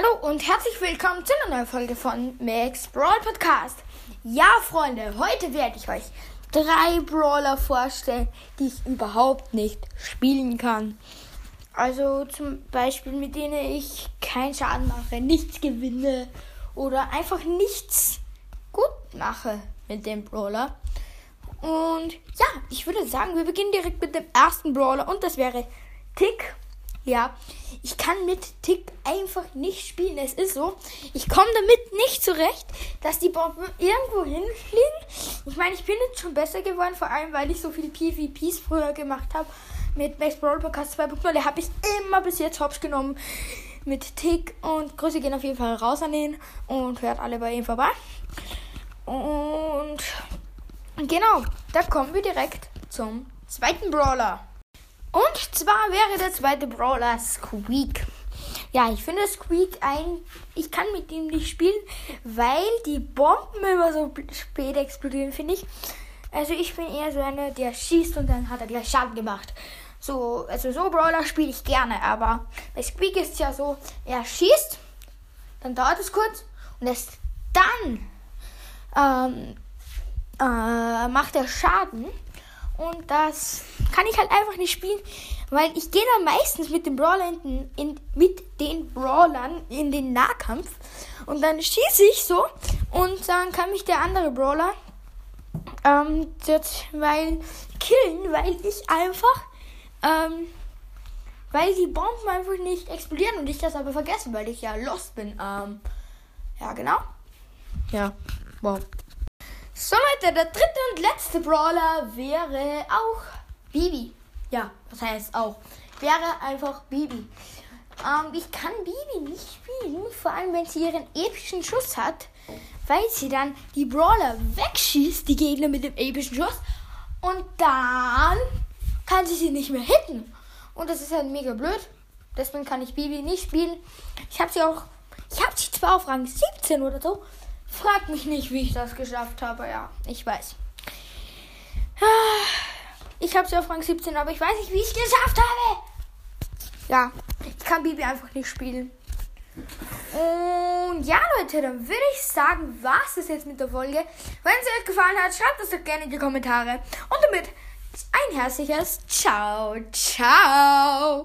Hallo und herzlich willkommen zu einer neuen Folge von Max Brawl Podcast. Ja, Freunde, heute werde ich euch drei Brawler vorstellen, die ich überhaupt nicht spielen kann. Also zum Beispiel, mit denen ich keinen Schaden mache, nichts gewinne oder einfach nichts gut mache mit dem Brawler. Und ja, ich würde sagen, wir beginnen direkt mit dem ersten Brawler und das wäre Tick. Ja, ich kann mit Tick einfach nicht spielen. Es ist so, ich komme damit nicht zurecht, dass die Bomben irgendwo hinfliegen. Ich meine, ich bin jetzt schon besser geworden, vor allem weil ich so viele PvPs früher gemacht habe. Mit Max Brawl Podcast 2.0, der habe ich immer bis jetzt hops genommen mit Tick. Und Grüße gehen auf jeden Fall raus an ihn und hört alle bei ihm vorbei. Und genau, da kommen wir direkt zum zweiten Brawler. Und zwar wäre der zweite Brawler Squeak. Ja, ich finde Squeak ein. Ich kann mit ihm nicht spielen, weil die Bomben immer so spät explodieren, finde ich. Also ich bin eher so einer, der schießt und dann hat er gleich Schaden gemacht. So, also so Brawler spiele ich gerne, aber bei Squeak ist es ja so, er schießt, dann dauert es kurz und erst dann ähm, äh, macht er Schaden. Und das kann ich halt einfach nicht spielen, weil ich gehe dann meistens mit den Brawlern in, in, mit den Brawlern in den Nahkampf und dann schieße ich so und dann kann mich der andere Brawler ähm, weil killen, weil ich einfach ähm, weil die Bomben einfach nicht explodieren und ich das aber vergessen, weil ich ja lost bin. Ähm, ja, genau. Ja, wow. So Leute, der dritte und letzte Brawler wäre auch Bibi. Ja, das heißt auch. Wäre einfach Bibi. Ähm, ich kann Bibi nicht spielen, vor allem wenn sie ihren epischen Schuss hat, weil sie dann die Brawler wegschießt, die Gegner mit dem epischen Schuss, und dann kann sie sie nicht mehr hitten. Und das ist halt mega blöd. Deswegen kann ich Bibi nicht spielen. Ich habe sie auch, ich habe sie zwar auf Rang 17 oder so, Frag mich nicht, wie ich das geschafft habe. Ja, ich weiß. Ich habe sie auf Rang 17, aber ich weiß nicht, wie ich es geschafft habe. Ja, ich kann Bibi einfach nicht spielen. Und ja, Leute, dann würde ich sagen, was ist jetzt mit der Folge. Wenn es euch gefallen hat, schreibt es doch gerne in die Kommentare. Und damit ein herzliches Ciao, ciao.